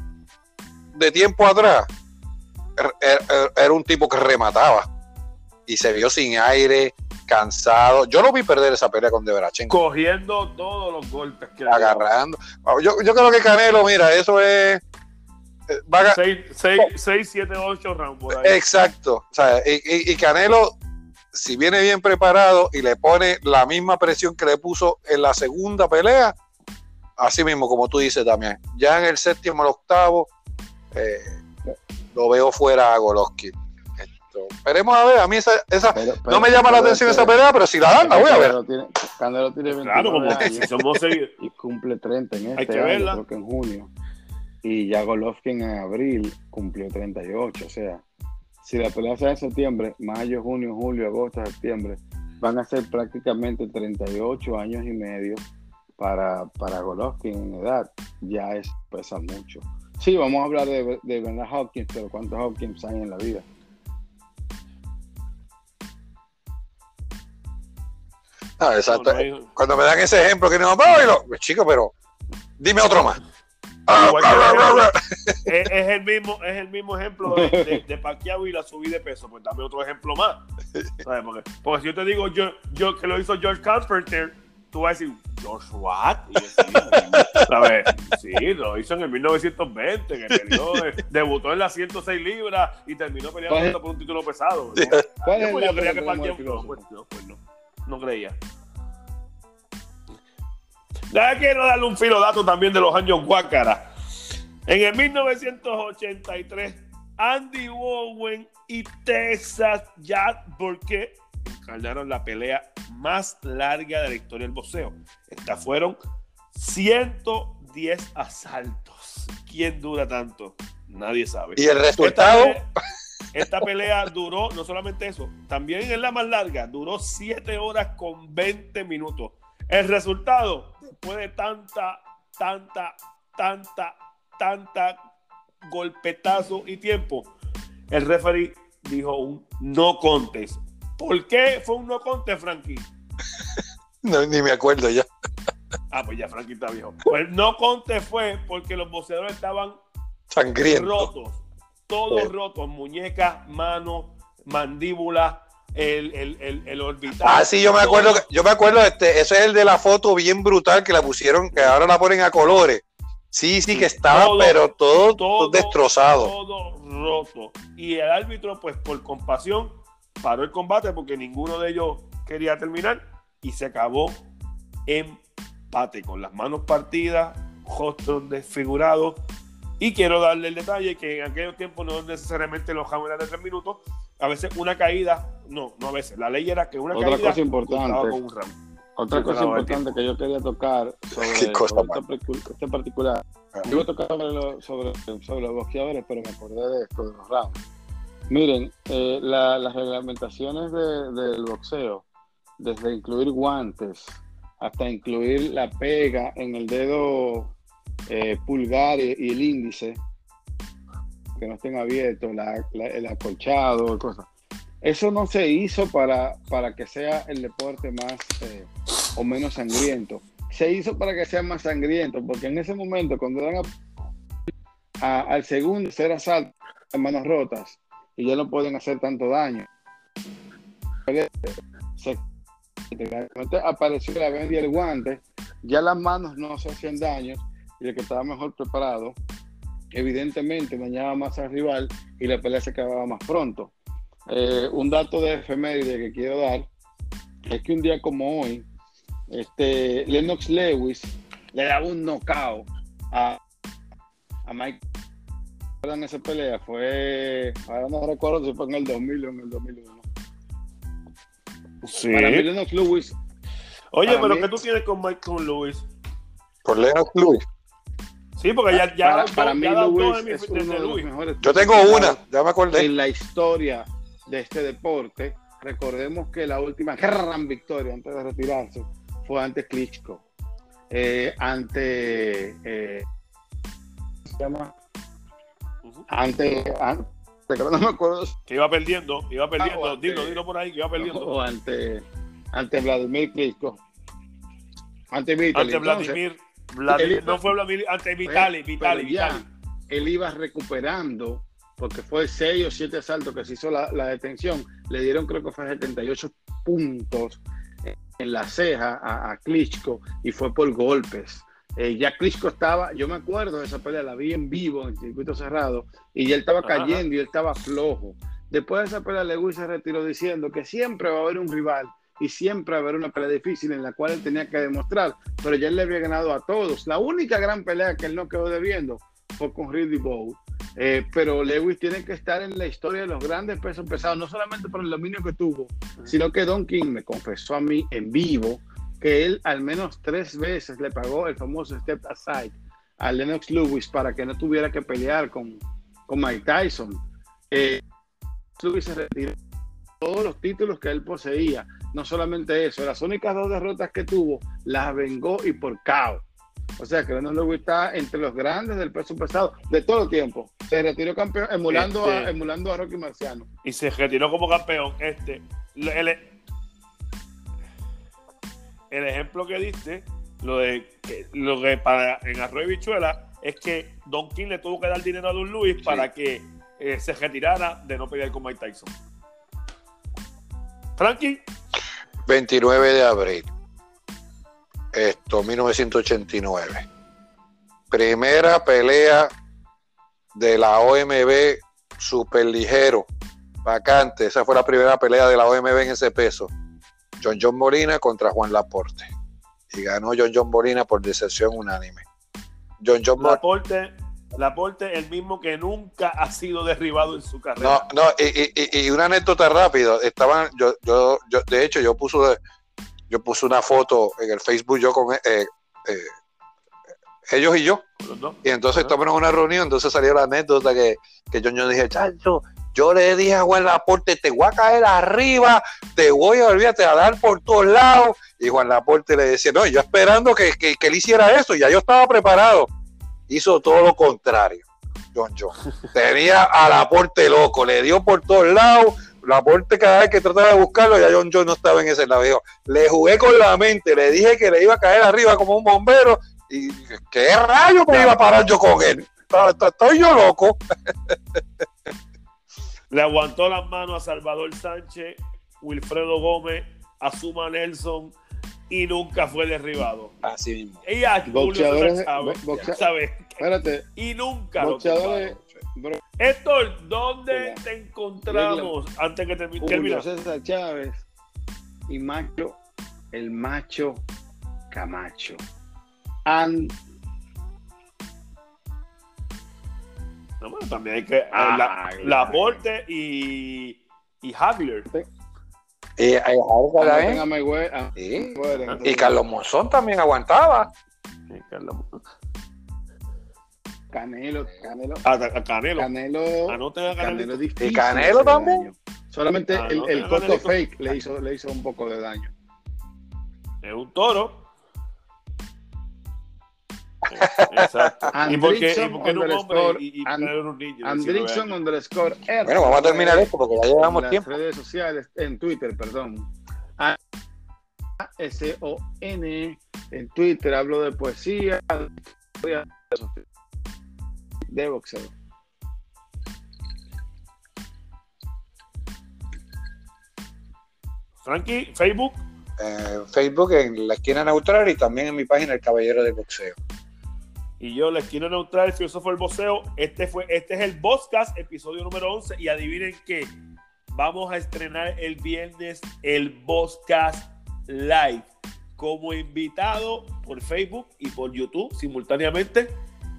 de tiempo atrás era, era un tipo que remataba y se vio sin aire, cansado. Yo lo vi perder esa pelea con Debrachenko. Cogiendo todos los golpes que agarrando. Yo, yo creo que Canelo, mira, eso es. eh, va a ga- 6, 7, 8 rounds por ahí. Exacto. O sea, y, y- y Canelo, si viene bien preparado y le pone la misma presión que le puso en la segunda pelea, así mismo, como tú dices también, ya en el séptimo, el octavo, eh, lo veo fuera a Golovkin. Esperemos a ver, a mí esa, esa- Pero- no pero- me llama la atención es esa pelea, pero si la dan, la voy a ver. Tiene, Canelo tiene 29 Claro, como que años si somos (laughs) y cumple 30 en Hay este que año, verla. creo que en junio. Y ya Golovkin en abril cumplió 38. O sea, si la pelea sea en septiembre, mayo, junio, julio, agosto, septiembre, van a ser prácticamente 38 años y medio para, para Golovkin en edad. Ya es pesa mucho. Sí, vamos a hablar de, de Bernard Hopkins, pero ¿cuántos Hopkins hay en la vida? Ah, exacto. No, no hay- Cuando me dan ese ejemplo, que no, no, pues, chico, pero dime otro más. Ah, Igual que bla, bla, bla, bla. es, es el mismo, es el mismo ejemplo de, de, de Pacquiao y la subida de peso. Pues dame otro ejemplo más. ¿Sabes? Porque, porque si yo te digo yo, yo que lo hizo George Carpenter, tú vas a decir, ¿George what? Y yo, sí, ¿sabes? Sí, lo hizo en el 1920, que peleó, debutó en las 106 libras y terminó peleando por un título pesado. ¿no? ¿Cuál Yo, es pues, yo creía que Pacquiao no, filósofo? pues, no, pues no, no creía. Ya quiero darle un filodato también de los años Guácara. En el 1983, Andy Bowen y Texas Jazz Burke encarnaron la pelea más larga de la historia del boxeo. Estas fueron 110 asaltos. ¿Quién dura tanto? Nadie sabe. Y el resultado, esta pelea duró, no solamente eso, también es la más larga, duró 7 horas con 20 minutos. El resultado, después de tanta, tanta, tanta, tanta golpetazo y tiempo, el referee dijo un no contest. ¿Por qué fue un no contest, Frankie? (laughs) no, ni me acuerdo ya. Ah, pues ya Frankie está viejo. Pues no contest fue porque los boxeadores estaban Sangriento. rotos, todos Sí. rotos, muñecas, manos, mandíbula, el, el, el, el orbital. Ah, sí, yo me acuerdo, todo. que- yo me acuerdo, este, ese es el de la foto bien brutal que la pusieron, que ahora la ponen a colores. Sí, sí, que estaba, Todo, pero todo, todo destrozado. Todo roto. Y el árbitro, pues por compasión, paró el combate porque ninguno de ellos quería terminar y se acabó empate con las manos partidas, rostros desfigurados. Y quiero darle el detalle que en aquellos tiempos no necesariamente los rounds eran de tres minutos. A veces una caída, no, no a veces. La ley era que una Otra caída cosa importante. con un round. Otra cosa importante que yo quería tocar sobre, cosa este, este particular. Yo iba a tocar sobre, lo- sobre, sobre los boxeadores, pero me acordé de esto, de los rounds. Miren, eh, la- las reglamentaciones de- del boxeo, desde incluir guantes hasta incluir la pega en el dedo eh, pulgar y, y el índice, que no estén abiertos, la- la- el acolchado, cosas. Eso no se hizo para, para que sea el deporte más eh, o menos sangriento. Se hizo para que sea más sangriento, porque en ese momento, cuando dan a- a- al segundo ser asalto, las manos rotas y ya no pueden hacer tanto daño. Se, apareció la venda y el guante, ya las manos no se hacían daño y el que estaba mejor preparado, evidentemente dañaba más al rival y la pelea se acababa más pronto. Eh, un dato de efeméride que quiero dar es que un día como hoy, este, Lennox Lewis le daba un knockout a, a Mike. ¿Recuerdan esa pelea? Fue, ahora no recuerdo si fue en el 2000 o en el 2001. Sí. Para mí, Lennox Lewis, Oye, pero mí- ¿qué tú tienes con Michael Lewis? Por Lennox Lewis. Sí, porque ya, ya, para, dos- para mí, de mi- es uno de los mejores. Yo tengo una, ya me acordé. en la historia de este deporte. Recordemos que la última gran victoria antes de retirarse fue ante Klitschko. Eh, ante. eh, ¿cómo se llama? Ante. ante no me acuerdo. Que iba perdiendo, iba perdiendo. Ah, dilo, dilo por ahí, que iba perdiendo. O ante. Ante Vladimir Klitschko. Ante Vitaly. Ante Entonces, Vladimir. No fue Vladimir, ante Vitali, pero Vitali, ya Vitali. él iba recuperando porque fue seis o siete asaltos que se hizo la, la detención, le dieron creo que fue 78 puntos en la ceja a, a Klitschko y fue por golpes. Eh, ya Klitschko estaba, yo me acuerdo de esa pelea, la vi en vivo en el circuito cerrado y ya él estaba Ajá. cayendo y él estaba flojo. Después de esa pelea, Lewis se retiró diciendo que siempre va a haber un rival y siempre haber una pelea difícil en la cual él tenía que demostrar, pero ya él le había ganado a todos. La única gran pelea que él no quedó debiendo fue con Ridley Bowe. Eh, pero Lewis tiene que estar en la historia de los grandes pesos pesados, no solamente por el dominio que tuvo, sino que Don King me confesó a mí en vivo que él al menos tres veces le pagó el famoso step aside a Lennox Lewis para que no tuviera que pelear con, con Mike Tyson. Eh, Lewis se retiró todos los títulos que él poseía. No solamente eso, las únicas dos derrotas que tuvo las vengó y por KO. O sea que Lennox Lewis está entre los grandes del peso pesado de todo el tiempo. Se retiró campeón emulando, a, Este- emulando a Rocky Marciano. y se retiró como campeón. Este, el, el ejemplo que diste, lo de lo que para en Arroyo y Bichuela, es que Don King le tuvo que dar dinero a Don Luis para que eh, se retirara de no pelear con Mike Tyson. Frankie, 29 de abril. Esto, 1989. Primera pelea de la OMB superligero, vacante. Esa fue la primera pelea de la OMB en ese peso. John John Molina contra Juan Laporte. Y ganó John John Molina por decisión unánime. John John Molina. Laporte, Laporte, el mismo que nunca ha sido derribado en su carrera. No, no, y, y- una anécdota rápido. Estaban, yo, yo, yo, de hecho, yo puse, yo puse una foto en el Facebook yo con eh, eh, ellos y yo. Y entonces estamos en una reunión, entonces salió la anécdota que, que yo, yo dije, chacho, yo le dije a Juan Laporte, te voy a caer arriba, te voy a olvídate a dar por todos lados. Y Juan Laporte le decía, no, yo esperando que, que, que él hiciera eso, ya yo estaba preparado. Hizo todo lo contrario, John John. Tenía a Laporte loco, le dio por todos lados. Laporte cada vez que trataba de buscarlo, ya John John no estaba en ese lado. Le jugué con la mente, le dije que le iba a caer arriba como un bombero y qué rayo me iba a parar yo con él. Estoy yo loco. (laughs) Le aguantó las manos a Salvador Sánchez, Wilfredo Gómez, a Suma Nelson y nunca fue derribado. Así mismo. Y a Julio Boxeadores-. Espérate, Y nunca lo boxeadores, bro, Héctor, ¿dónde Hola. te encontramos antes que termine? Julio? César Chávez y Macho, el macho Camacho. And No, bueno, también hay que. Ah, la, ay, Laporte y. Y Javier. Y, y, anoten a Mayweather, a Sí. Mayweather, Y Carlos Monzón también aguantaba. Sí, Carlos. Canelo, Canelo, A, a Canelo. Canelo, Anoten a Canelo. Canelo difícil. ¿Y Canelo también? daño. Solamente Ah, el, no, el hizo- fake le hizo, le hizo un poco de daño. Es un toro. Exacto. ¿Y por qué, y por qué no un hombre underscore y, y And- Canelo era un niño? de 19 Andrickson underscore R. Bueno, vamos a terminar esto porque ya llevamos en las tiempo. redes sociales, en Twitter, perdón. A S O N en Twitter hablo de poesía, de boxeo. Frankie, Facebook. En Facebook, en la esquina neutral y también en mi página El Caballero del Boxeo. Y yo, la esquina neutral, el filósofo del boxeo. Este, fue, este es el Boscast, episodio número 11. Y adivinen qué, vamos a estrenar el viernes el Boscast Live como invitado por Facebook y por YouTube simultáneamente.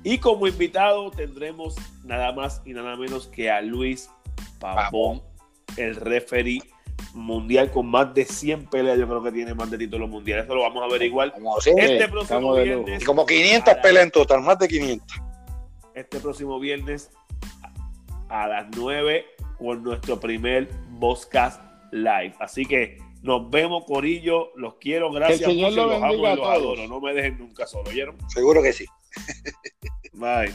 Y como invitado tendremos nada más y nada menos que a Luis Pavón, el referee mundial con más de 100 peleas. Yo creo que tiene más de títulos mundiales. Eso lo vamos a averiguar Como, sí, este próximo viernes. y como 500 peleas en total, más de 500. este próximo viernes a las 9 con nuestro primer Boscast Live. Así que nos vemos, Corillo. Los quiero. Gracias. Que el Señor los amo los todos. adoro. No me dejen nunca solo. ¿Oyeron? Seguro que sí. Bye.